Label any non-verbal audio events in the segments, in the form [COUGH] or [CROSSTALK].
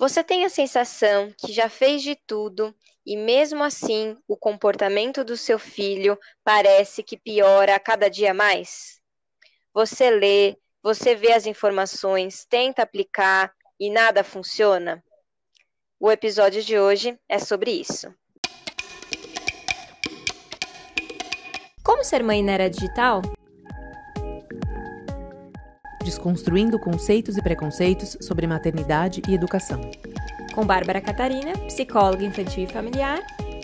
Você tem a sensação que já fez de tudo e mesmo assim o comportamento do seu filho parece que piora cada dia mais? Você lê, você vê as informações, tenta aplicar e nada funciona? O episódio de hoje é sobre isso. Como ser mãe na era digital? Desconstruindo conceitos e preconceitos sobre maternidade e educação. Com Bárbara Catarina, psicóloga infantil e familiar.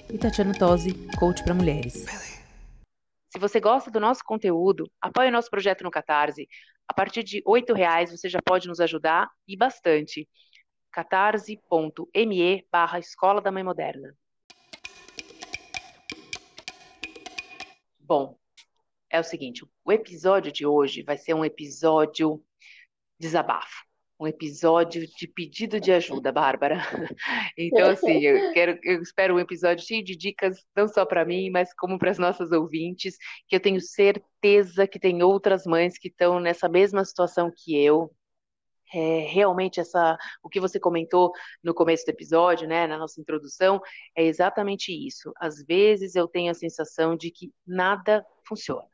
E Tatiana Tosi, coach para mulheres. Se você gosta do nosso conteúdo, apoie o nosso projeto no Catarse. A partir de R$ reais você já pode nos ajudar e bastante. catarse.me barra Escola da Mãe Moderna. Bom, é o seguinte, o episódio de hoje vai ser um episódio desabafo, um episódio de pedido de ajuda, Bárbara. [LAUGHS] Então, assim, eu [LAUGHS] quero, eu espero um episódio cheio de dicas, não só para mim, mas como para as nossas ouvintes, que eu tenho certeza que tem outras mães que estão nessa mesma situação que eu, é, realmente essa o que você comentou no começo do episódio, né, na nossa introdução, é exatamente isso. Às vezes eu tenho a sensação de que nada funciona.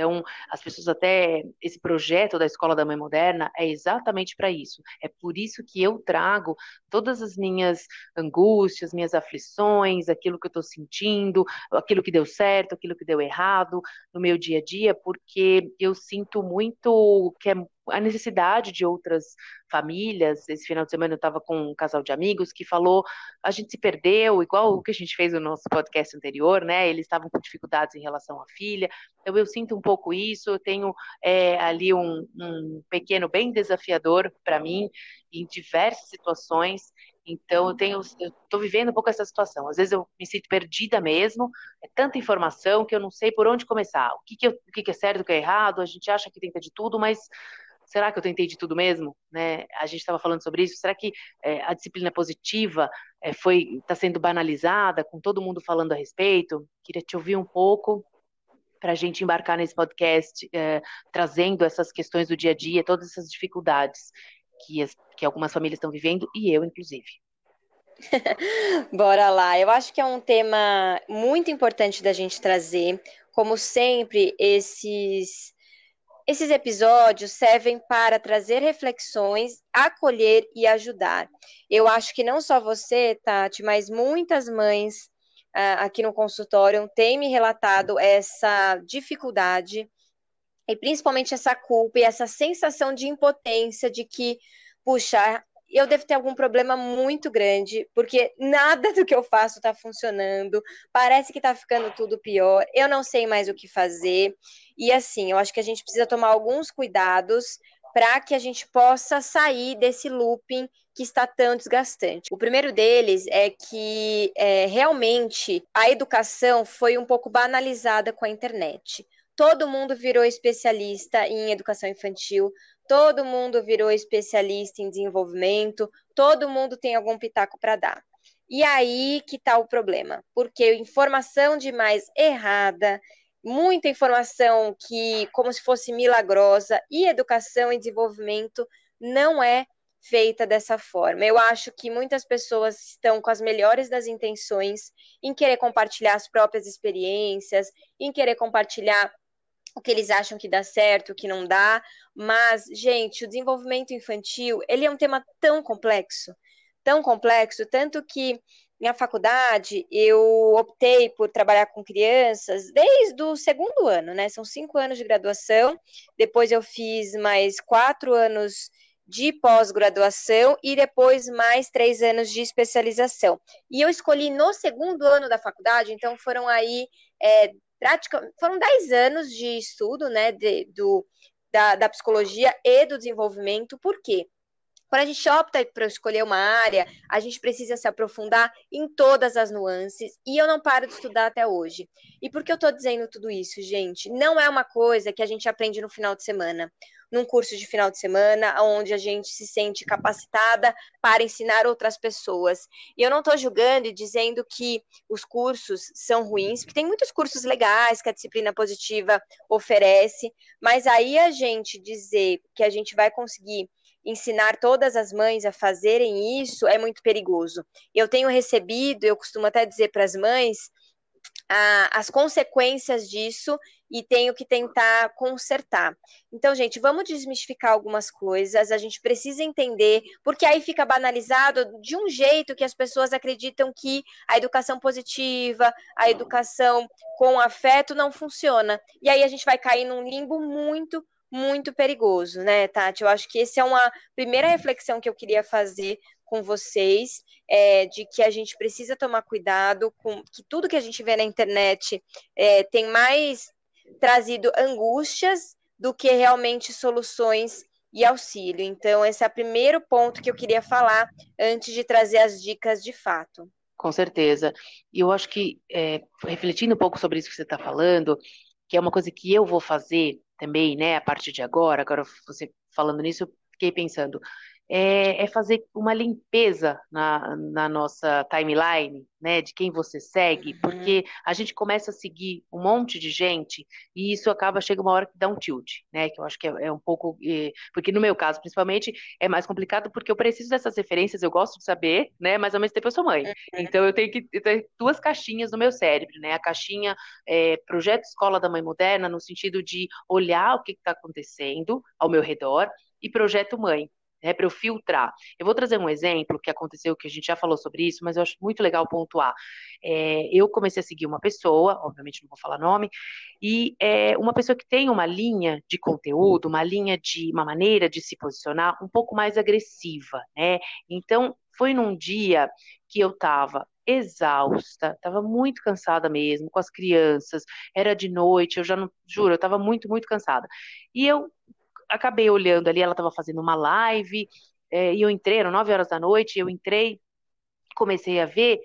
Então, as pessoas até esse projeto da Escola da Mãe Moderna é exatamente para isso. É por isso que eu trago todas as minhas angústias, minhas aflições, aquilo que eu estou sentindo, aquilo que deu certo, aquilo que deu errado no meu dia a dia, porque eu sinto muito que é a necessidade de outras famílias. Esse final de semana eu estava com um casal de amigos que falou: a gente se perdeu, igual o que a gente fez no nosso podcast anterior, né? Eles estavam com dificuldades em relação à filha. Então eu sinto um pouco isso. Eu tenho é, ali um, um pequeno bem desafiador para mim em diversas situações. Então eu tenho, eu estou vivendo um pouco essa situação. Às vezes eu me sinto perdida mesmo. É tanta informação que eu não sei por onde começar. O que, que, eu, o que, que é certo, o que é errado. A gente acha que tenta de tudo, mas será que eu tentei de tudo mesmo? Né? A gente estava falando sobre isso. Será que é, a disciplina positiva é, foi está sendo banalizada, com todo mundo falando a respeito? Queria te ouvir um pouco para a gente embarcar nesse podcast, é, trazendo essas questões do dia a dia, todas essas dificuldades que, as, que algumas famílias estão vivendo e eu, inclusive. [LAUGHS] Bora lá. Eu acho que é um tema muito importante da gente trazer. Como sempre, esses esses episódios servem para trazer reflexões, acolher e ajudar. Eu acho que não só você, Tati, mas muitas mães uh, aqui no consultório têm me relatado essa dificuldade e principalmente essa culpa e essa sensação de impotência de que, puxa, eu devo ter algum problema muito grande, porque nada do que eu faço está funcionando, parece que está ficando tudo pior, eu não sei mais o que fazer. E assim, eu acho que a gente precisa tomar alguns cuidados para que a gente possa sair desse looping que está tão desgastante. O primeiro deles é que é, realmente a educação foi um pouco banalizada com a internet. Todo mundo virou especialista em educação infantil, todo mundo virou especialista em desenvolvimento, todo mundo tem algum pitaco para dar. E aí que está o problema, porque informação demais errada, muita informação que como se fosse milagrosa e educação e desenvolvimento não é feita dessa forma. Eu acho que muitas pessoas estão com as melhores das intenções em querer compartilhar as próprias experiências, em querer compartilhar o que eles acham que dá certo, o que não dá, mas, gente, o desenvolvimento infantil, ele é um tema tão complexo, tão complexo, tanto que minha faculdade eu optei por trabalhar com crianças desde o segundo ano, né? São cinco anos de graduação, depois eu fiz mais quatro anos de pós-graduação e depois mais três anos de especialização. E eu escolhi no segundo ano da faculdade, então foram aí é, praticamente foram 10 anos de estudo, né, de, do, da, da psicologia e do desenvolvimento, por quê? Quando a gente opta para escolher uma área, a gente precisa se aprofundar em todas as nuances, e eu não paro de estudar até hoje. E por que eu estou dizendo tudo isso, gente? Não é uma coisa que a gente aprende no final de semana num curso de final de semana, onde a gente se sente capacitada para ensinar outras pessoas. E eu não estou julgando e dizendo que os cursos são ruins, porque tem muitos cursos legais que a disciplina positiva oferece, mas aí a gente dizer que a gente vai conseguir ensinar todas as mães a fazerem isso é muito perigoso. Eu tenho recebido, eu costumo até dizer para as mães, as consequências disso e tenho que tentar consertar. Então, gente, vamos desmistificar algumas coisas, a gente precisa entender, porque aí fica banalizado de um jeito que as pessoas acreditam que a educação positiva, a educação com afeto não funciona. E aí a gente vai cair num limbo muito, muito perigoso, né, Tati? Eu acho que essa é uma primeira reflexão que eu queria fazer com vocês, é, de que a gente precisa tomar cuidado com que tudo que a gente vê na internet é, tem mais trazido angústias do que realmente soluções e auxílio. Então, esse é o primeiro ponto que eu queria falar antes de trazer as dicas de fato. Com certeza. E eu acho que, é, refletindo um pouco sobre isso que você está falando, que é uma coisa que eu vou fazer também, né, a partir de agora, agora você falando nisso, eu fiquei pensando, é, é, fazer uma limpeza na, na, nossa timeline, né, de quem você segue, uhum. porque a gente começa a seguir um monte de gente e isso acaba, chega uma hora que dá um tilt, né, que eu acho que é, é um pouco, é, porque no meu caso, principalmente, é mais complicado porque eu preciso dessas referências, eu gosto de saber, né, mas ao mesmo tempo eu sou mãe, uhum. então eu tenho que ter duas caixinhas no meu cérebro, né, a caixinha é, Projeto Escola da Mãe Moderna, no sentido de olhar o que está acontecendo ao meu redor, e Projeto Mãe, né, para eu filtrar. Eu vou trazer um exemplo que aconteceu, que a gente já falou sobre isso, mas eu acho muito legal pontuar. É, eu comecei a seguir uma pessoa, obviamente não vou falar nome, e é uma pessoa que tem uma linha de conteúdo, uma linha de, uma maneira de se posicionar um pouco mais agressiva, né? Então, foi num dia que eu estava exausta, estava muito cansada mesmo, com as crianças, era de noite, eu já não, juro, eu estava muito, muito cansada. E eu acabei olhando ali, ela estava fazendo uma live, é, e eu entrei, eram nove horas da noite, eu entrei, comecei a ver,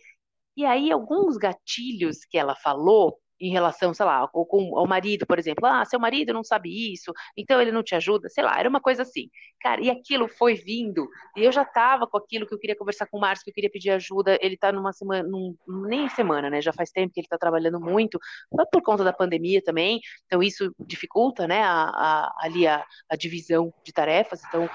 e aí alguns gatilhos que ela falou, em relação, sei lá, com, ao marido, por exemplo, ah, seu marido não sabe isso, então ele não te ajuda, sei lá, era uma coisa assim. Cara, e aquilo foi vindo, e eu já tava com aquilo que eu queria conversar com o Márcio, que eu queria pedir ajuda, ele tá numa semana, num, nem semana, né, já faz tempo que ele tá trabalhando muito, por conta da pandemia também, então isso dificulta, né, a, a, ali a, a divisão de tarefas, então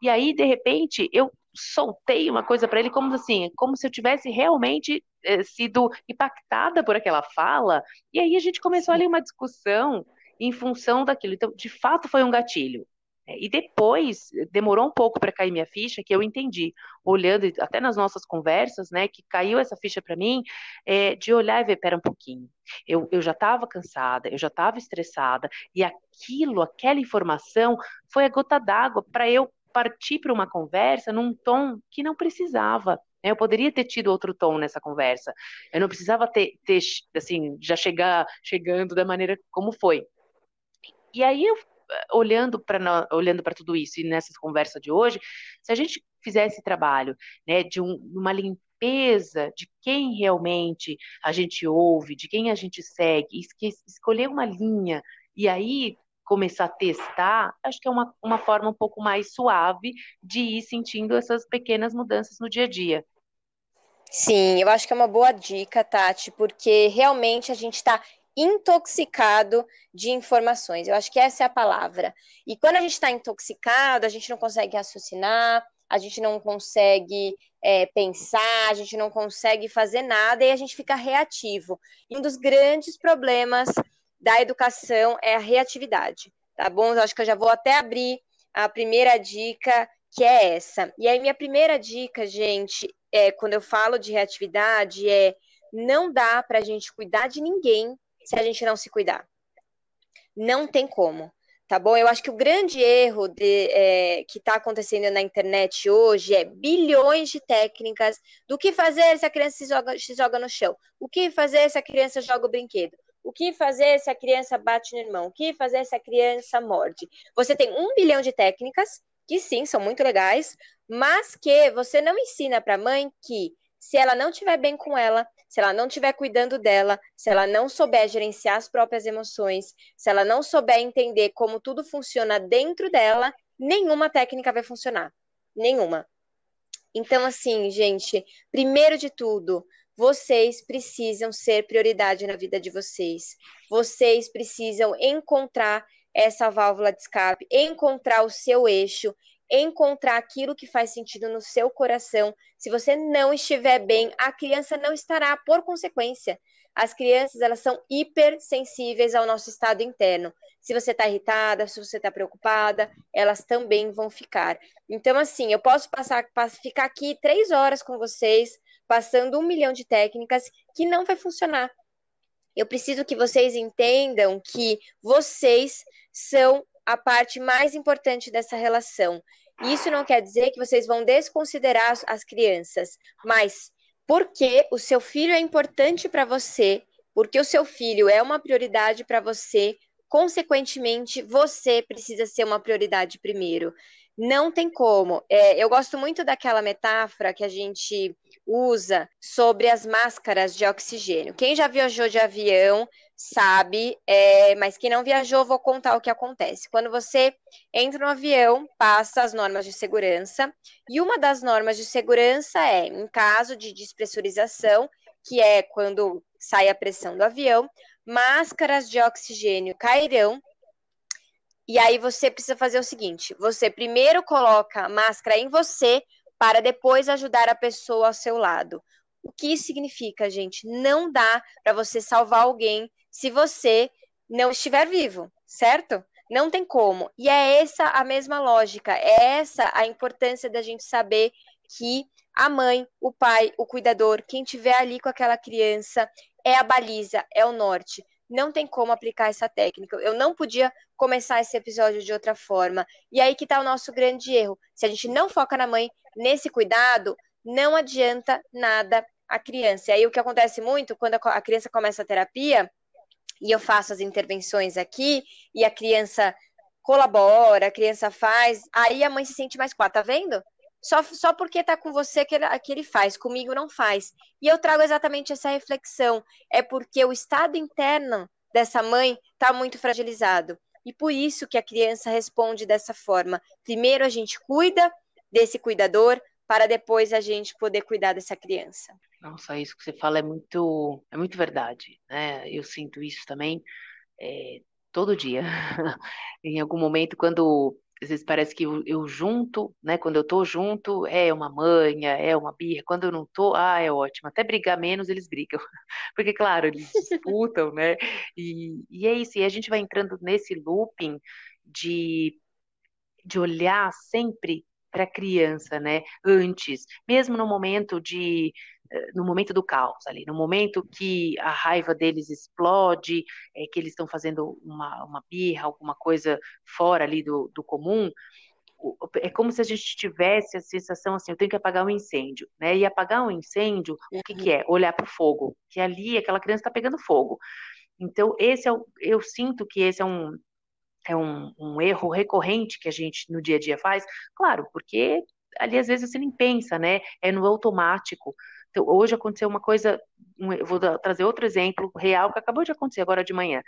e aí, de repente, eu soltei uma coisa para ele como assim, como se eu tivesse realmente eh, sido impactada por aquela fala. E aí a gente começou ali uma discussão em função daquilo. Então, de fato, foi um gatilho. É, e depois, demorou um pouco para cair minha ficha, que eu entendi, olhando até nas nossas conversas, né, que caiu essa ficha para mim, é, de olhar e ver, pera um pouquinho, eu, eu já estava cansada, eu já estava estressada, e aquilo, aquela informação, foi a gota d'água para eu partir para uma conversa num tom que não precisava. Né? Eu poderia ter tido outro tom nessa conversa. Eu não precisava ter, ter assim, já chegar chegando da maneira como foi. E aí eu olhando para olhando para tudo isso e nessas conversas de hoje, se a gente fizesse esse trabalho, né, de um, uma limpeza de quem realmente a gente ouve, de quem a gente segue, escolher uma linha e aí começar a testar, acho que é uma, uma forma um pouco mais suave de ir sentindo essas pequenas mudanças no dia a dia. Sim, eu acho que é uma boa dica, Tati, porque realmente a gente está intoxicado de informações. Eu acho que essa é a palavra. E quando a gente está intoxicado, a gente não consegue raciocinar, a gente não consegue é, pensar, a gente não consegue fazer nada e a gente fica reativo. E um dos grandes problemas da educação é a reatividade, tá bom? Eu acho que eu já vou até abrir a primeira dica, que é essa. E aí, minha primeira dica, gente, é quando eu falo de reatividade, é não dá para a gente cuidar de ninguém se a gente não se cuidar. Não tem como, tá bom? Eu acho que o grande erro de, é, que está acontecendo na internet hoje é bilhões de técnicas do que fazer se a criança se joga, se joga no chão, o que fazer se a criança joga o brinquedo, o que fazer se a criança bate no irmão? O que fazer se a criança morde? Você tem um bilhão de técnicas, que sim, são muito legais, mas que você não ensina para a mãe que se ela não estiver bem com ela, se ela não estiver cuidando dela, se ela não souber gerenciar as próprias emoções, se ela não souber entender como tudo funciona dentro dela, nenhuma técnica vai funcionar. Nenhuma. Então, assim, gente, primeiro de tudo, vocês precisam ser prioridade na vida de vocês. Vocês precisam encontrar essa válvula de escape, encontrar o seu eixo, encontrar aquilo que faz sentido no seu coração. Se você não estiver bem, a criança não estará por consequência. As crianças, elas são hipersensíveis ao nosso estado interno. Se você está irritada, se você está preocupada, elas também vão ficar. Então, assim, eu posso passar, ficar aqui três horas com vocês, passando um milhão de técnicas que não vai funcionar. Eu preciso que vocês entendam que vocês são a parte mais importante dessa relação. Isso não quer dizer que vocês vão desconsiderar as crianças, mas porque o seu filho é importante para você, porque o seu filho é uma prioridade para você, consequentemente, você precisa ser uma prioridade primeiro. Não tem como. É, eu gosto muito daquela metáfora que a gente usa sobre as máscaras de oxigênio. Quem já viajou de avião sabe, é, mas quem não viajou, vou contar o que acontece. Quando você entra no avião, passa as normas de segurança, e uma das normas de segurança é, em caso de despressurização, que é quando sai a pressão do avião, máscaras de oxigênio cairão e aí você precisa fazer o seguinte: você primeiro coloca máscara em você para depois ajudar a pessoa ao seu lado. O que isso significa, gente? Não dá para você salvar alguém se você não estiver vivo, certo? Não tem como. E é essa a mesma lógica, é essa a importância da gente saber que a mãe, o pai, o cuidador, quem tiver ali com aquela criança, é a baliza, é o norte não tem como aplicar essa técnica. Eu não podia começar esse episódio de outra forma. E aí que está o nosso grande erro. Se a gente não foca na mãe nesse cuidado, não adianta nada a criança. E aí o que acontece muito quando a criança começa a terapia, e eu faço as intervenções aqui, e a criança colabora, a criança faz, aí a mãe se sente mais quá, tá vendo? Só, só porque tá com você que ele, que ele faz, comigo não faz. E eu trago exatamente essa reflexão. É porque o estado interno dessa mãe está muito fragilizado. E por isso que a criança responde dessa forma. Primeiro a gente cuida desse cuidador, para depois a gente poder cuidar dessa criança. Nossa, isso que você fala é muito, é muito verdade, né? Eu sinto isso também é, todo dia. [LAUGHS] em algum momento, quando às vezes parece que eu, eu, junto, né? Quando eu tô junto, é uma manha, é uma birra. Quando eu não tô, ah, é ótimo. Até brigar menos, eles brigam. [LAUGHS] Porque, claro, eles disputam, né? E, e é isso. E a gente vai entrando nesse looping de, de olhar sempre para a criança, né? Antes, mesmo no momento de no momento do caos ali, no momento que a raiva deles explode, é, que eles estão fazendo uma, uma birra, alguma coisa fora ali do, do comum, é como se a gente tivesse a sensação assim, eu tenho que apagar um incêndio, né? E apagar um incêndio, o que, que é? Olhar para o fogo, que ali aquela criança está pegando fogo. Então, esse é o, eu sinto que esse é um, é um, um erro recorrente que a gente no dia a dia faz, claro, porque ali às vezes você nem pensa, né? É no automático. Então, hoje aconteceu uma coisa, eu vou trazer outro exemplo real que acabou de acontecer agora de manhã.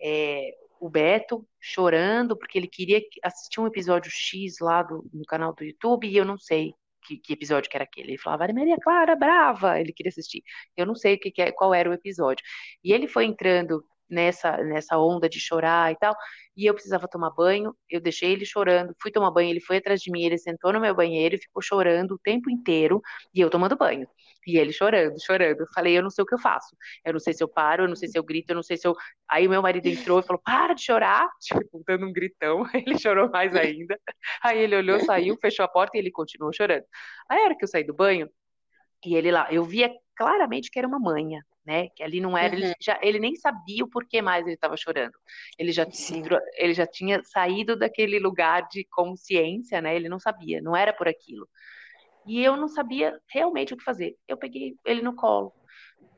É, o Beto chorando porque ele queria assistir um episódio X lá do, no canal do YouTube e eu não sei que, que episódio que era aquele. Ele falava, Maria Clara, brava, ele queria assistir. Eu não sei o que, que é, qual era o episódio. E ele foi entrando nessa, nessa onda de chorar e tal, e eu precisava tomar banho, eu deixei ele chorando, fui tomar banho, ele foi atrás de mim, ele sentou no meu banheiro e ficou chorando o tempo inteiro, e eu tomando banho. E ele chorando, chorando. Eu falei, eu não sei o que eu faço. Eu não sei se eu paro, eu não sei se eu grito, eu não sei se eu. Aí o meu marido entrou e falou, para de chorar, [LAUGHS] tipo, dando um gritão. [LAUGHS] Ele chorou mais ainda. Aí ele olhou, saiu, fechou a porta e ele continuou chorando. Aí a hora que eu saí do banho, e ele lá, eu via claramente que era uma manha, né? Que ali não era, uhum. ele, já, ele nem sabia o porquê mais ele estava chorando. Ele já, ele já tinha saído daquele lugar de consciência, né? Ele não sabia, não era por aquilo. E eu não sabia realmente o que fazer. Eu peguei ele no colo.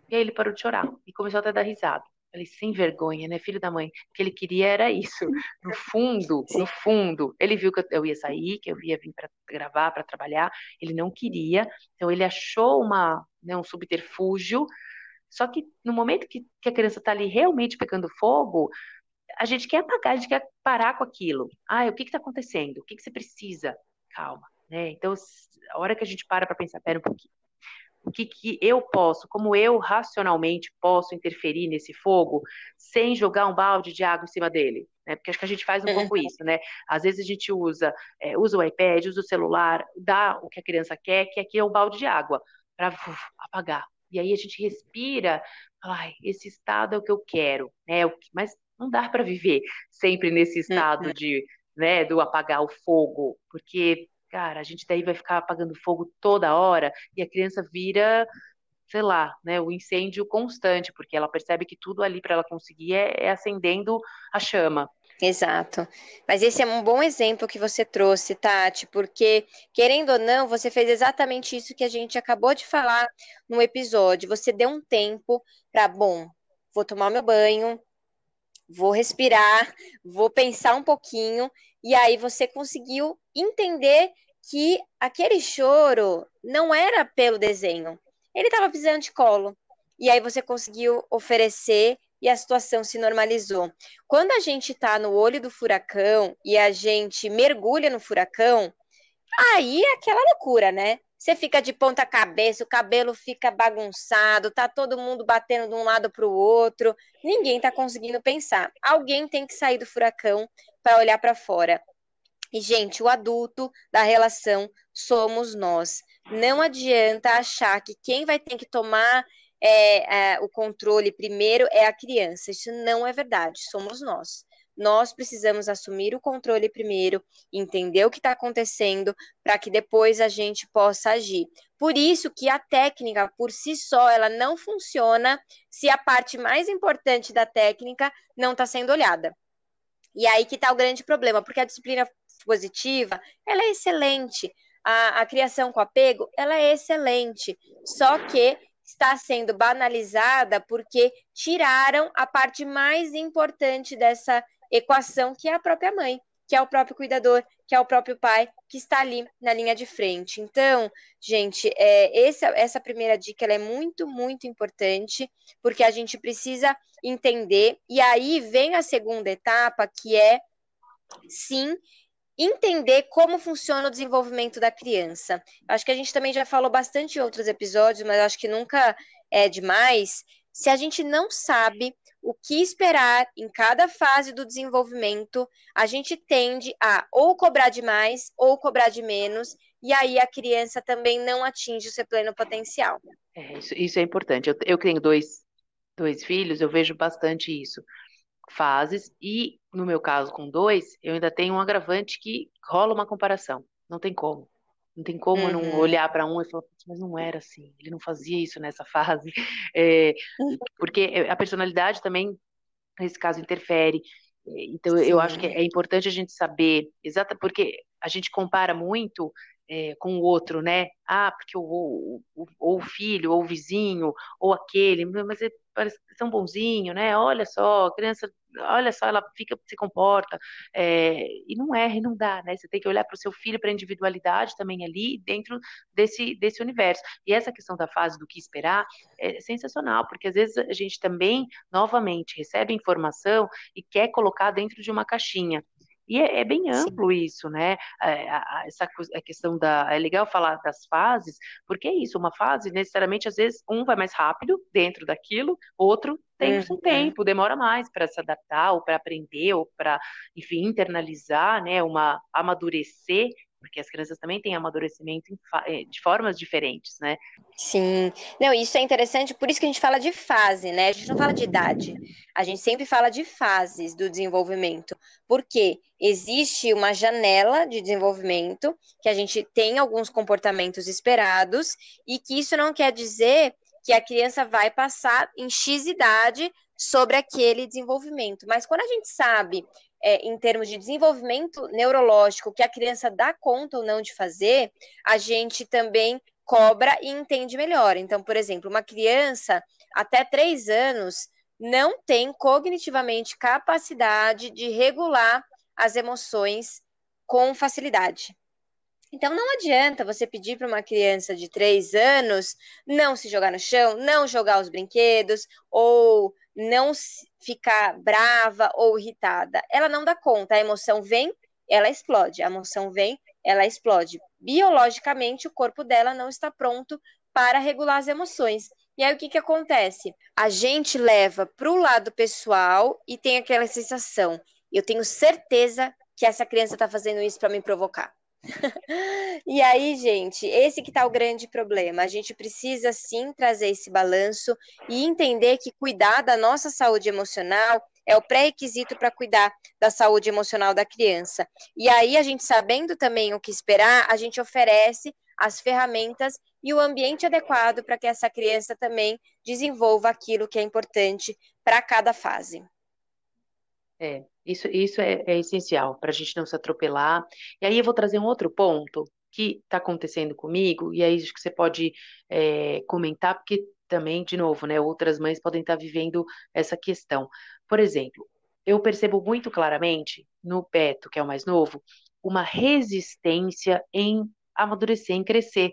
E aí ele parou de chorar e começou até a dar risada. Falei, sem vergonha, né, filho da mãe? O que ele queria era isso. No [LAUGHS] fundo, Sim. no fundo, ele viu que eu ia sair, que eu ia vir para gravar, para trabalhar. Ele não queria, então ele achou uma, né, um subterfúgio só que no momento que, que a criança está ali realmente pegando fogo, a gente quer apagar, a gente quer parar com aquilo. Ah, o que está acontecendo? O que, que você precisa? Calma, né? Então, a hora que a gente para para pensar, pera um pouquinho. O que, que eu posso, como eu racionalmente posso interferir nesse fogo sem jogar um balde de água em cima dele? né? Porque acho que a gente faz um pouco [LAUGHS] isso, né? Às vezes a gente usa, é, usa o iPad, usa o celular, dá o que a criança quer, que aqui é um balde de água, para apagar. E aí a gente respira, ai, esse estado é o que eu quero, né? Mas não dá para viver sempre nesse estado de, né, do apagar o fogo, porque, cara, a gente daí vai ficar apagando fogo toda hora e a criança vira sei lá, né, o incêndio constante, porque ela percebe que tudo ali para ela conseguir é, é acendendo a chama. Exato. Mas esse é um bom exemplo que você trouxe, Tati, porque, querendo ou não, você fez exatamente isso que a gente acabou de falar no episódio. Você deu um tempo para, bom, vou tomar meu banho, vou respirar, vou pensar um pouquinho, e aí você conseguiu entender que aquele choro não era pelo desenho, ele estava precisando de colo. E aí você conseguiu oferecer e a situação se normalizou. Quando a gente está no olho do furacão e a gente mergulha no furacão, aí é aquela loucura, né? Você fica de ponta cabeça, o cabelo fica bagunçado, tá todo mundo batendo de um lado para o outro, ninguém tá conseguindo pensar. Alguém tem que sair do furacão para olhar para fora. E gente, o adulto da relação somos nós. Não adianta achar que quem vai ter que tomar é, é, o controle primeiro é a criança. Isso não é verdade, somos nós. Nós precisamos assumir o controle primeiro, entender o que está acontecendo, para que depois a gente possa agir. Por isso que a técnica por si só ela não funciona se a parte mais importante da técnica não está sendo olhada. E aí que está o grande problema, porque a disciplina positiva ela é excelente, a, a criação com apego ela é excelente, só que está sendo banalizada porque tiraram a parte mais importante dessa equação, que é a própria mãe, que é o próprio cuidador, que é o próprio pai, que está ali na linha de frente. Então, gente, é, essa, essa primeira dica é muito, muito importante, porque a gente precisa entender, e aí vem a segunda etapa, que é sim entender como funciona o desenvolvimento da criança. Acho que a gente também já falou bastante em outros episódios, mas acho que nunca é demais. Se a gente não sabe o que esperar em cada fase do desenvolvimento, a gente tende a ou cobrar demais ou cobrar de menos, e aí a criança também não atinge o seu pleno potencial. É, isso, isso é importante. Eu, eu tenho dois, dois filhos, eu vejo bastante isso fases e, no meu caso, com dois, eu ainda tenho um agravante que rola uma comparação. Não tem como. Não tem como uhum. não olhar para um e falar, mas não era assim, ele não fazia isso nessa [LAUGHS] fase. É, porque a personalidade também, nesse caso, interfere. Então, Sim. eu acho que é importante a gente saber, exata porque a gente compara muito é, com o outro, né? Ah, porque o, o, ou o filho, ou o vizinho, ou aquele, mas é, parece tão bonzinho, né? Olha só, criança, olha só, ela fica, se comporta, é, e não é, e não dá, né? Você tem que olhar para o seu filho, para a individualidade também ali, dentro desse, desse universo. E essa questão da fase do que esperar é sensacional, porque às vezes a gente também, novamente, recebe informação e quer colocar dentro de uma caixinha. E é, é bem amplo Sim. isso, né? É, essa a questão da. É legal falar das fases, porque é isso, uma fase, necessariamente, às vezes, um vai mais rápido dentro daquilo, outro tem um tempo, demora mais para se adaptar, ou para aprender, ou para, enfim, internalizar, né? Uma amadurecer porque as crianças também têm amadurecimento eh, de formas diferentes, né? Sim. Não, isso é interessante, por isso que a gente fala de fase, né? A gente não fala de idade. A gente sempre fala de fases do desenvolvimento, porque existe uma janela de desenvolvimento que a gente tem alguns comportamentos esperados e que isso não quer dizer que a criança vai passar em X idade sobre aquele desenvolvimento. Mas quando a gente sabe é, em termos de desenvolvimento neurológico que a criança dá conta ou não de fazer, a gente também cobra e entende melhor. Então, por exemplo, uma criança até três anos não tem cognitivamente capacidade de regular as emoções com facilidade. Então, não adianta você pedir para uma criança de três anos não se jogar no chão, não jogar os brinquedos, ou não ficar brava ou irritada. Ela não dá conta. A emoção vem, ela explode. A emoção vem, ela explode. Biologicamente, o corpo dela não está pronto para regular as emoções. E aí o que, que acontece? A gente leva para o lado pessoal e tem aquela sensação: Eu tenho certeza que essa criança está fazendo isso para me provocar. [LAUGHS] e aí, gente, esse que tá o grande problema. A gente precisa sim trazer esse balanço e entender que cuidar da nossa saúde emocional é o pré-requisito para cuidar da saúde emocional da criança. E aí, a gente sabendo também o que esperar, a gente oferece as ferramentas e o ambiente adequado para que essa criança também desenvolva aquilo que é importante para cada fase. É, isso, isso é, é essencial para a gente não se atropelar. E aí eu vou trazer um outro ponto que está acontecendo comigo, e aí acho que você pode é, comentar, porque também, de novo, né, outras mães podem estar tá vivendo essa questão. Por exemplo, eu percebo muito claramente no Beto, que é o mais novo, uma resistência em amadurecer, em crescer.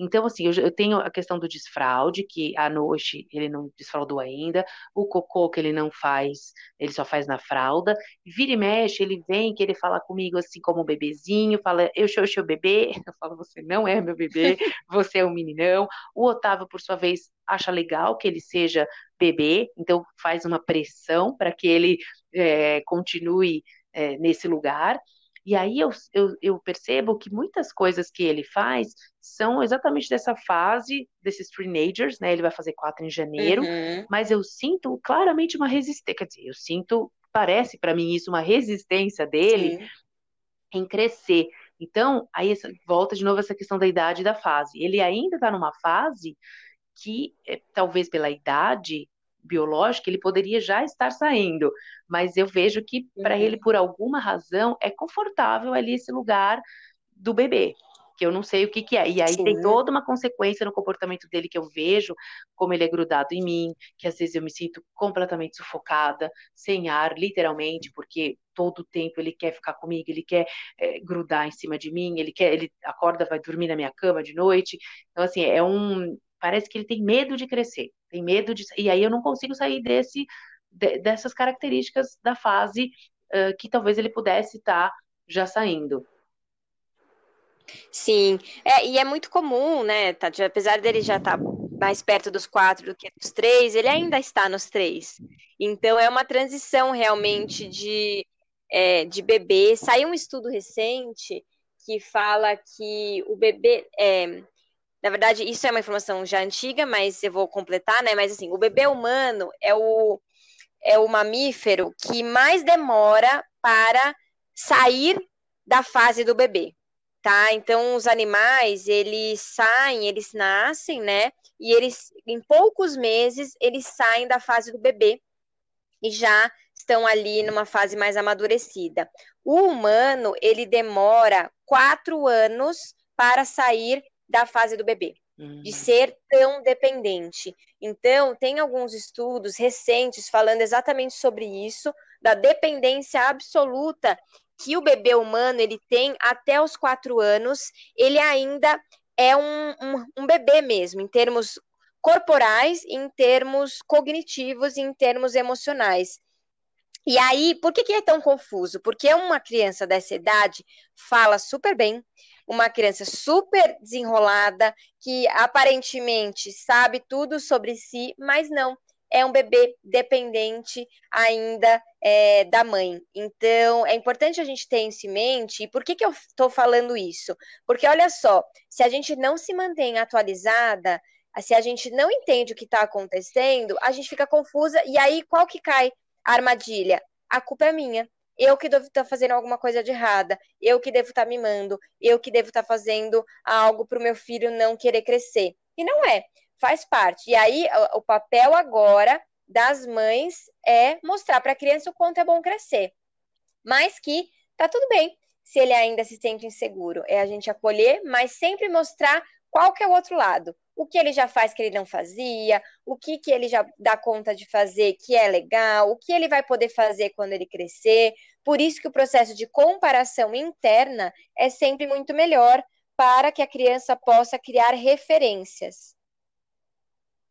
Então, assim, eu, eu, tenho a questão do desfraude, que à noite ele não desfraudou ainda, o cocô que ele não faz, ele só faz na fralda. Vira e mexe, ele vem que ele fala comigo assim como um bebezinho, fala, eu sou seu bebê. [LAUGHS] Eu falo, você não é meu bebê, você é um meninão. O Otávio, por sua vez, acha legal que ele seja bebê, então faz uma pressão para que ele é, continue é, nesse lugar. E aí eu, eu, eu, percebo que muitas coisas que ele faz são exatamente dessa fase desses teenagers, né? Ele vai fazer quatro em janeiro, uhum. mas eu sinto claramente uma resistência, quer dizer, eu sinto, parece para mim isso, uma resistência dele Sim. em crescer. Então, aí volta de novo essa questão da idade e da fase. Ele ainda está numa fase que, é, talvez pela idade, biológica, ele poderia já estar saindo, mas eu vejo que para uhum. ele, por alguma razão, é confortável ali esse lugar do bebê, que eu não sei o que, que é. E aí Sim. tem toda uma consequência no comportamento dele que eu vejo, como ele é grudado em mim, que às vezes eu me sinto completamente sufocada, sem ar, literalmente, porque todo o tempo ele quer ficar comigo, ele quer é, grudar em cima de mim, ele quer, ele acorda, vai dormir na minha cama de noite. Então, assim, é um. Parece que ele tem medo de crescer tem medo de. E aí eu não consigo sair desse, de, dessas características da fase uh, que talvez ele pudesse estar tá já saindo. Sim, é, e é muito comum, né, Tati? Apesar dele já estar tá mais perto dos quatro do que dos três, ele ainda está nos três. Então é uma transição realmente de, é, de bebê. Saiu um estudo recente que fala que o bebê. É, na verdade, isso é uma informação já antiga, mas eu vou completar, né? Mas assim, o bebê humano é o, é o mamífero que mais demora para sair da fase do bebê, tá? Então, os animais, eles saem, eles nascem, né? E eles, em poucos meses, eles saem da fase do bebê e já estão ali numa fase mais amadurecida. O humano, ele demora quatro anos para sair da fase do bebê, uhum. de ser tão dependente. Então, tem alguns estudos recentes falando exatamente sobre isso, da dependência absoluta que o bebê humano ele tem até os quatro anos, ele ainda é um, um, um bebê mesmo, em termos corporais, em termos cognitivos e em termos emocionais. E aí, por que, que é tão confuso? Porque uma criança dessa idade fala super bem, uma criança super desenrolada, que aparentemente sabe tudo sobre si, mas não, é um bebê dependente ainda é, da mãe. Então, é importante a gente ter isso em mente. E por que, que eu estou falando isso? Porque, olha só, se a gente não se mantém atualizada, se a gente não entende o que está acontecendo, a gente fica confusa. E aí, qual que cai a armadilha? A culpa é minha eu que devo estar fazendo alguma coisa de errada, eu que devo estar mimando, eu que devo estar fazendo algo para o meu filho não querer crescer. E não é, faz parte. E aí, o papel agora das mães é mostrar para a criança o quanto é bom crescer. Mas que tá tudo bem se ele ainda se sente inseguro. É a gente acolher, mas sempre mostrar qual que é o outro lado o que ele já faz que ele não fazia, o que, que ele já dá conta de fazer que é legal, o que ele vai poder fazer quando ele crescer. Por isso que o processo de comparação interna é sempre muito melhor para que a criança possa criar referências.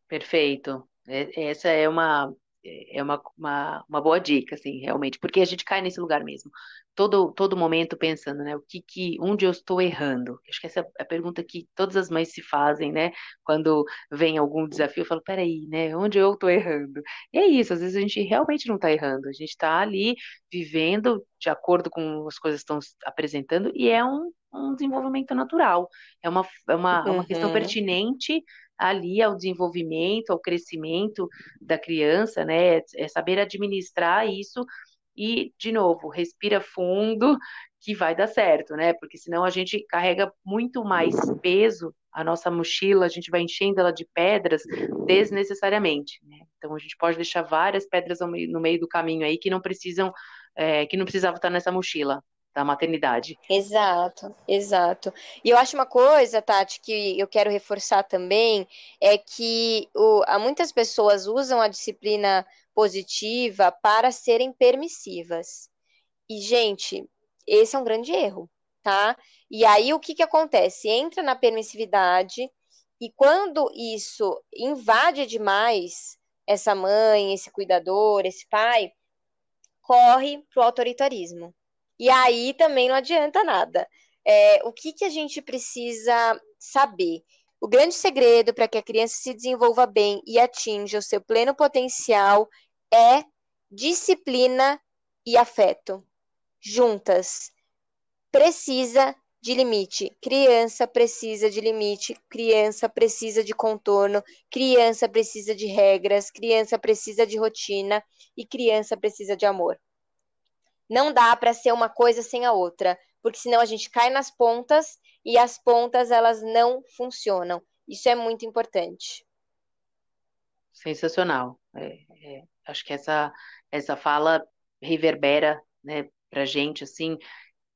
Perfeito. Essa é uma é uma, uma, uma boa dica, assim, realmente, porque a gente cai nesse lugar mesmo. Todo, todo momento pensando, né, o que, que, onde eu estou errando? Acho que essa é a pergunta que todas as mães se fazem, né, quando vem algum desafio, eu falo, peraí, né, onde eu estou errando? E é isso, às vezes a gente realmente não está errando, a gente está ali vivendo de acordo com as coisas que estão apresentando e é um, um desenvolvimento natural, é uma, é uma, uhum. uma questão uhum. pertinente ali ao desenvolvimento, ao crescimento da criança, né? É saber administrar isso e, de novo, respira fundo [LAUGHS] que vai dar certo, né? Porque senão a gente carrega muito mais peso, a nossa mochila, a gente vai enchendo ela de pedras desnecessariamente, né? Então a gente pode deixar várias pedras no meio do caminho aí que não precisam, é, que não precisavam estar nessa mochila da maternidade. Exato, exato. E eu acho uma coisa, Tati, que eu quero reforçar também, é que o, muitas pessoas usam a disciplina positiva para serem permissivas. E, gente, esse é um grande erro, tá? E aí o que, que acontece? Entra na permissividade, e quando isso invade demais essa mãe, esse cuidador, esse pai, corre para o autoritarismo. E aí também não adianta nada. É, o que, que a gente precisa saber? O grande segredo para que a criança se desenvolva bem e atinja o seu pleno potencial é disciplina e afeto. Juntas. Precisa de limite. Criança precisa de limite, criança precisa de contorno, criança precisa de regras, criança precisa de rotina e criança precisa de amor. Não dá para ser uma coisa sem a outra, porque senão a gente cai nas pontas e as pontas elas não funcionam. Isso é muito importante. Sensacional. É, é, acho que essa essa fala reverbera, né, para gente assim,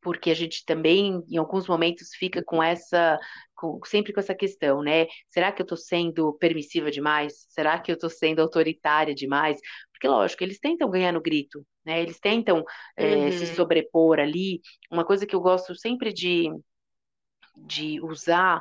porque a gente também em alguns momentos fica com essa com, sempre com essa questão, né? Será que eu estou sendo permissiva demais? Será que eu estou sendo autoritária demais? Porque lógico, eles tentam ganhar no grito, né? Eles tentam é, uhum. se sobrepor ali. Uma coisa que eu gosto sempre de, de usar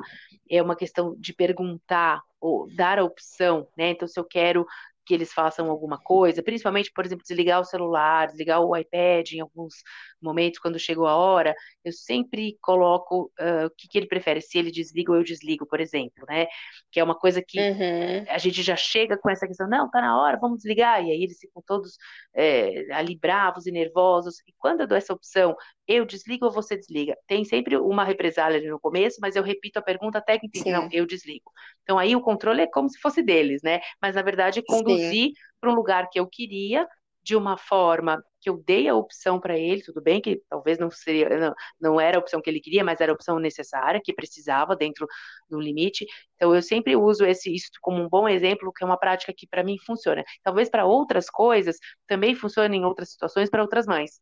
é uma questão de perguntar ou dar a opção, né? Então, se eu quero que eles façam alguma coisa, principalmente, por exemplo, desligar o celular, desligar o iPad em alguns momentos, quando chegou a hora, eu sempre coloco uh, o que, que, ele prefere, se ele desliga ou eu desligo, por exemplo, né? Que é uma coisa que uhum. a gente já chega com essa questão, não, tá na hora, vamos desligar, e aí eles ficam todos é, ali bravos e nervosos, e quando eu dou essa opção, eu desligo ou você desliga? Tem sempre uma represália ali no começo, mas eu repito a pergunta até que entende, não, eu desligo. Então aí o controle é como se fosse deles, né? Mas na verdade conduzir para um lugar que eu queria, de uma forma que eu dei a opção para ele, tudo bem que talvez não seria, não, não, era a opção que ele queria, mas era a opção necessária, que precisava dentro do limite. Então eu sempre uso esse isso como um bom exemplo, que é uma prática que para mim funciona. Talvez para outras coisas também funcione em outras situações para outras mães.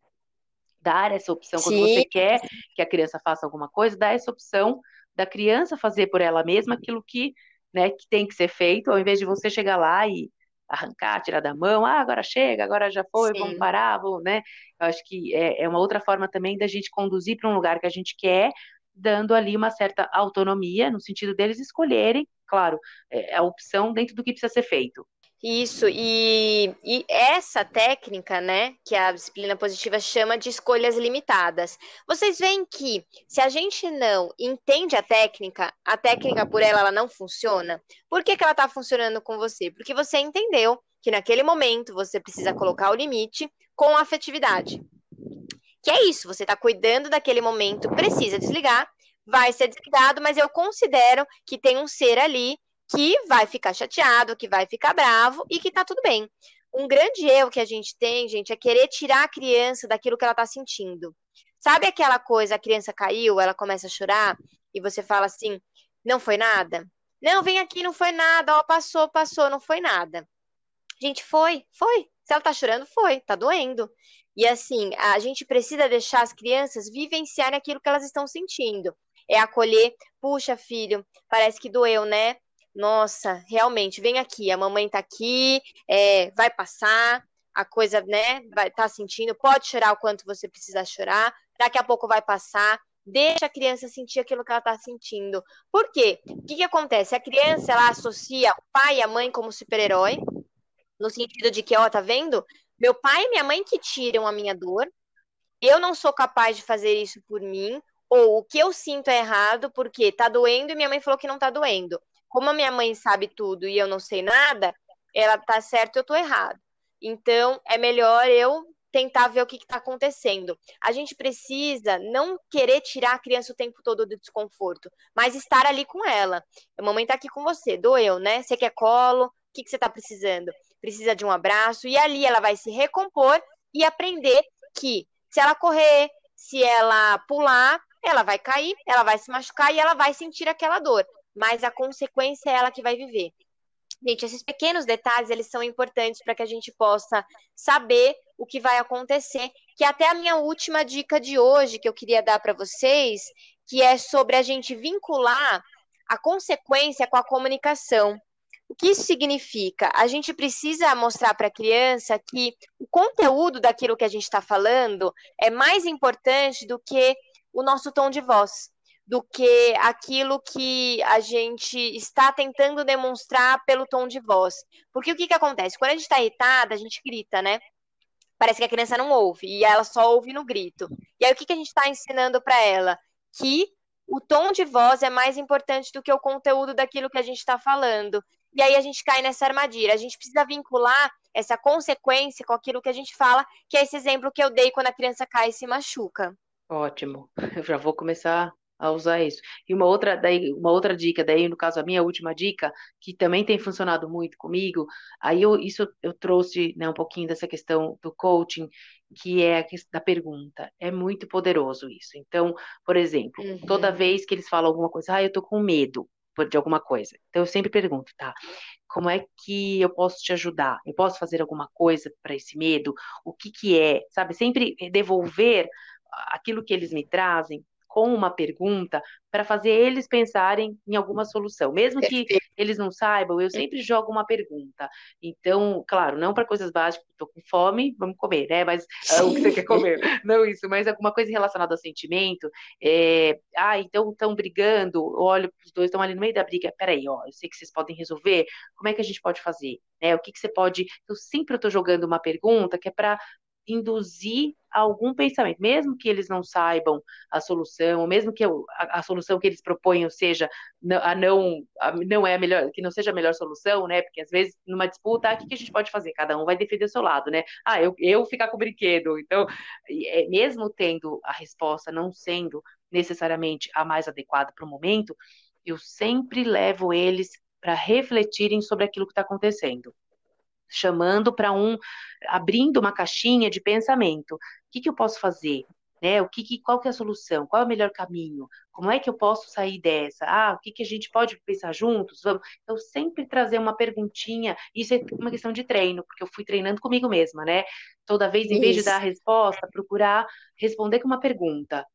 Dar essa opção Sim. quando você quer que a criança faça alguma coisa, dar essa opção da criança fazer por ela mesma aquilo que, né, que tem que ser feito, ao invés de você chegar lá e arrancar, tirar da mão, ah, agora chega, agora já foi, Sim. vamos parar, vamos, né? Eu acho que é, é uma outra forma também da gente conduzir para um lugar que a gente quer, dando ali uma certa autonomia, no sentido deles escolherem, claro, é, a opção dentro do que precisa ser feito. Isso, e, e, essa técnica, né, que a disciplina positiva chama de escolhas limitadas. Vocês veem que se a gente não entende a técnica, a técnica por ela, ela não funciona. Por que, que ela está funcionando com você? Porque você entendeu que naquele momento você precisa colocar o limite com afetividade. Que é isso, você está cuidando daquele momento, precisa desligar, vai ser desligado, mas eu considero que tem um ser ali que vai ficar chateado, que vai ficar bravo e que tá tudo bem. Um grande erro que a gente tem, gente, é querer tirar a criança daquilo que ela tá sentindo. Sabe aquela coisa, a criança caiu, ela começa a chorar e você fala assim: "Não foi nada?" "Não, vem aqui, não foi nada, ó, passou, passou, não foi nada." Gente, foi, foi. Se ela tá chorando, foi, tá doendo. E assim, a gente precisa deixar as crianças vivenciarem aquilo que elas estão sentindo. É acolher, puxa, filho, parece que doeu, né? Nossa, realmente, vem aqui, a mamãe tá aqui, é, vai passar, a coisa, né, vai tá sentindo, pode chorar o quanto você precisa chorar, daqui a pouco vai passar, deixa a criança sentir aquilo que ela está sentindo. Por quê? O que, que acontece? A criança, ela associa o pai e a mãe como super-herói, No sentido de que, ó, tá vendo? Meu pai e minha mãe que tiram a minha dor, eu não sou capaz de fazer isso por mim, ou o que eu sinto é errado porque tá doendo e minha mãe falou que não tá doendo. Como a minha mãe sabe tudo e eu não sei nada, ela tá certo, eu tô errado. Então, é melhor eu tentar ver o que está acontecendo. A gente precisa não querer tirar a criança o tempo todo do desconforto, mas estar ali com ela. A mamãe está aqui com você, doeu, né? Você quer colo? O que, que você está precisando? Precisa de um abraço? E ali ela vai se recompor e aprender que se ela correr, se ela pular, ela vai cair, ela vai se machucar e ela vai sentir aquela dor. Mas a consequência é ela que vai viver. Gente, esses pequenos detalhes, eles são importantes para que a gente possa saber o que vai acontecer, que até a minha última dica de hoje que eu queria dar para vocês, que é sobre a gente vincular a consequência com a comunicação. O que isso significa? A gente precisa mostrar para a criança que o conteúdo daquilo que a gente está falando é mais importante do que o nosso tom de voz do que aquilo que a gente está tentando demonstrar pelo tom de voz. Porque o que, que acontece? Quando a gente está irritada, a gente grita, né? Parece que a criança não ouve, e ela só ouve no grito. E aí o que, que a gente está ensinando para ela? Que o tom de voz é mais importante do que o conteúdo daquilo que a gente está falando. E aí a gente cai nessa armadilha. A gente precisa vincular essa consequência com aquilo que a gente fala, que é esse exemplo que eu dei quando a criança cai e se machuca. Ótimo. Eu já vou começar a usar isso. E uma outra, daí, uma outra dica, daí no caso a minha última dica, que também tem funcionado muito comigo, aí eu, isso eu trouxe né, um pouquinho dessa questão do coaching, que é a questão da pergunta. É muito poderoso isso. Então, por exemplo, uhum. toda vez que eles falam alguma coisa, ah, eu tô com medo de alguma coisa. Então eu sempre pergunto, tá? Como é que eu posso te ajudar? Eu posso fazer alguma coisa para esse medo? O que que é? Sabe, sempre devolver aquilo que eles me trazem com uma pergunta para fazer eles pensarem em alguma solução. Mesmo que eles não saibam, eu sempre jogo uma pergunta. Então, claro, não para coisas básicas, estou com fome, vamos comer, né? Mas é, o que você quer comer? [LAUGHS] Não isso, mas alguma coisa relacionada ao sentimento. É, ah, então estão brigando, olha, os dois estão ali no meio da briga. Peraí, ó, eu sei que vocês podem resolver. Como é que a gente pode fazer? Né? O que, que você pode. Eu sempre estou jogando uma pergunta que é para induzir algum pensamento, mesmo que eles não saibam a solução, ou mesmo que a, a solução que eles proponham seja a não, a, não é a melhor, que não seja a melhor solução, né? Porque às vezes numa disputa, ah, o que, a gente pode fazer? Cada um vai defender o seu lado, né? Ah, eu, eu ficar com o brinquedo. Então, é, mesmo tendo a resposta não sendo necessariamente a mais adequada para o momento, eu sempre levo eles para refletirem sobre aquilo que está acontecendo chamando para um, abrindo uma caixinha de pensamento. O que, que eu posso fazer? Né? O que, que, qual que é a solução? Qual é o melhor caminho? Como é que eu posso sair dessa? Ah, o que, que a gente pode pensar juntos? Vamos. Então, sempre trazer uma perguntinha. Isso é uma questão de treino, porque eu fui treinando comigo mesma, né? Toda vez, em vez de dar a resposta, procurar responder com uma pergunta.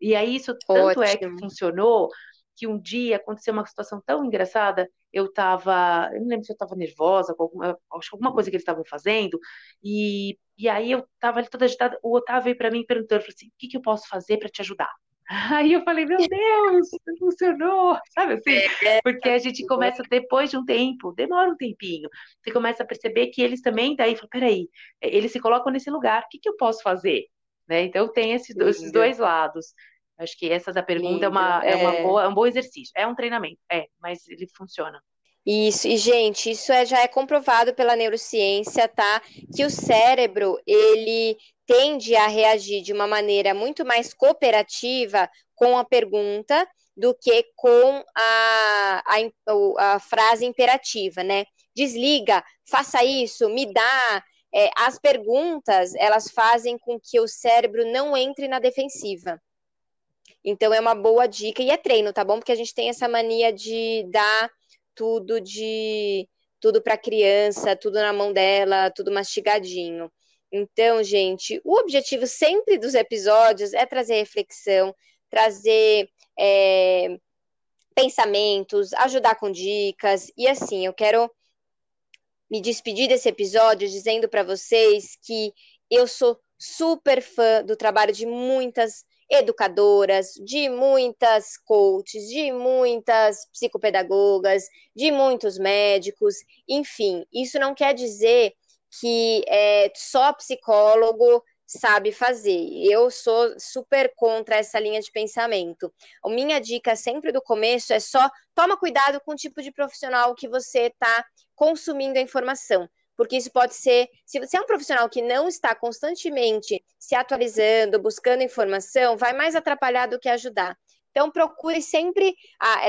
E aí, isso tanto Ótimo. é que funcionou que um dia aconteceu uma situação tão engraçada, eu estava, eu não lembro se eu estava nervosa, alguma, acho que alguma coisa que eles estavam fazendo, e, e aí eu estava ali toda agitada, o Otávio veio para mim perguntando, falou assim, o que, que eu posso fazer para te ajudar? [LAUGHS] Aí eu falei, meu Deus, funcionou, sabe assim? É, é. Porque a gente começa, depois de um tempo, demora um tempinho, você começa a perceber que eles também, daí, fala, peraí, eles se colocam nesse lugar, o que, que eu posso fazer? Né? Então tem esses, esses dois lados. Acho que essa da pergunta é, uma, é, é uma boa, é um bom exercício. É um treinamento, é, mas ele funciona. Isso, e gente, isso é, já é comprovado pela neurociência, tá? Que o cérebro, ele tende a reagir de uma maneira muito mais cooperativa com a pergunta do que com a, a, a frase imperativa, né? Desliga, faça isso, me dá. É, as perguntas, elas fazem com que o cérebro não entre na defensiva. Então é uma boa dica e é treino, tá bom? Porque a gente tem essa mania de dar tudo de tudo para criança, tudo na mão dela, tudo mastigadinho. Então, gente, o objetivo sempre dos episódios é trazer reflexão, trazer é, pensamentos, ajudar com dicas e assim. Eu quero me despedir desse episódio dizendo para vocês que eu sou super fã do trabalho de muitas educadoras, de muitas coaches, de muitas psicopedagogas, de muitos médicos, enfim, isso não quer dizer que é, só psicólogo sabe fazer. Eu sou super contra essa linha de pensamento. A minha dica sempre do começo é só toma cuidado com o tipo de profissional que você está consumindo a informação. Porque isso pode ser, se você é um profissional que não está constantemente se atualizando, buscando informação, vai mais atrapalhar do que ajudar. Então procure sempre.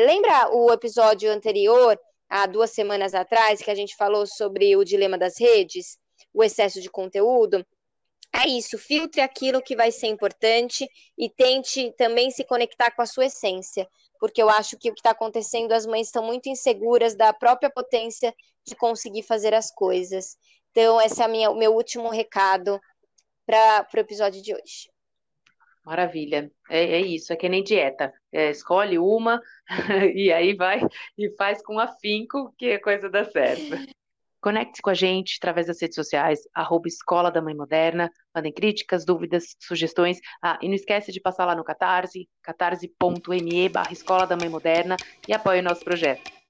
Lembra o episódio anterior, há duas semanas atrás, que a gente falou sobre o dilema das redes, o excesso de conteúdo? é isso, filtre aquilo que vai ser importante e tente também se conectar com a sua essência, porque eu acho que o que está acontecendo, as mães estão muito inseguras da própria potência de conseguir fazer as coisas. Então, esse é minha, o meu último recado para o episódio de hoje. Maravilha, é, é, isso, é que nem dieta. É, escolhe uma [LAUGHS] e aí vai e faz com afinco que a coisa dá certo. [LAUGHS] Conecte-se com a gente através das redes sociais, arroba Escola da Mãe Moderna, mandem críticas, dúvidas, sugestões. Ah, e não esquece de passar lá no Catarse, catarse.me barra Escola da Mãe Moderna e apoie o nosso projeto.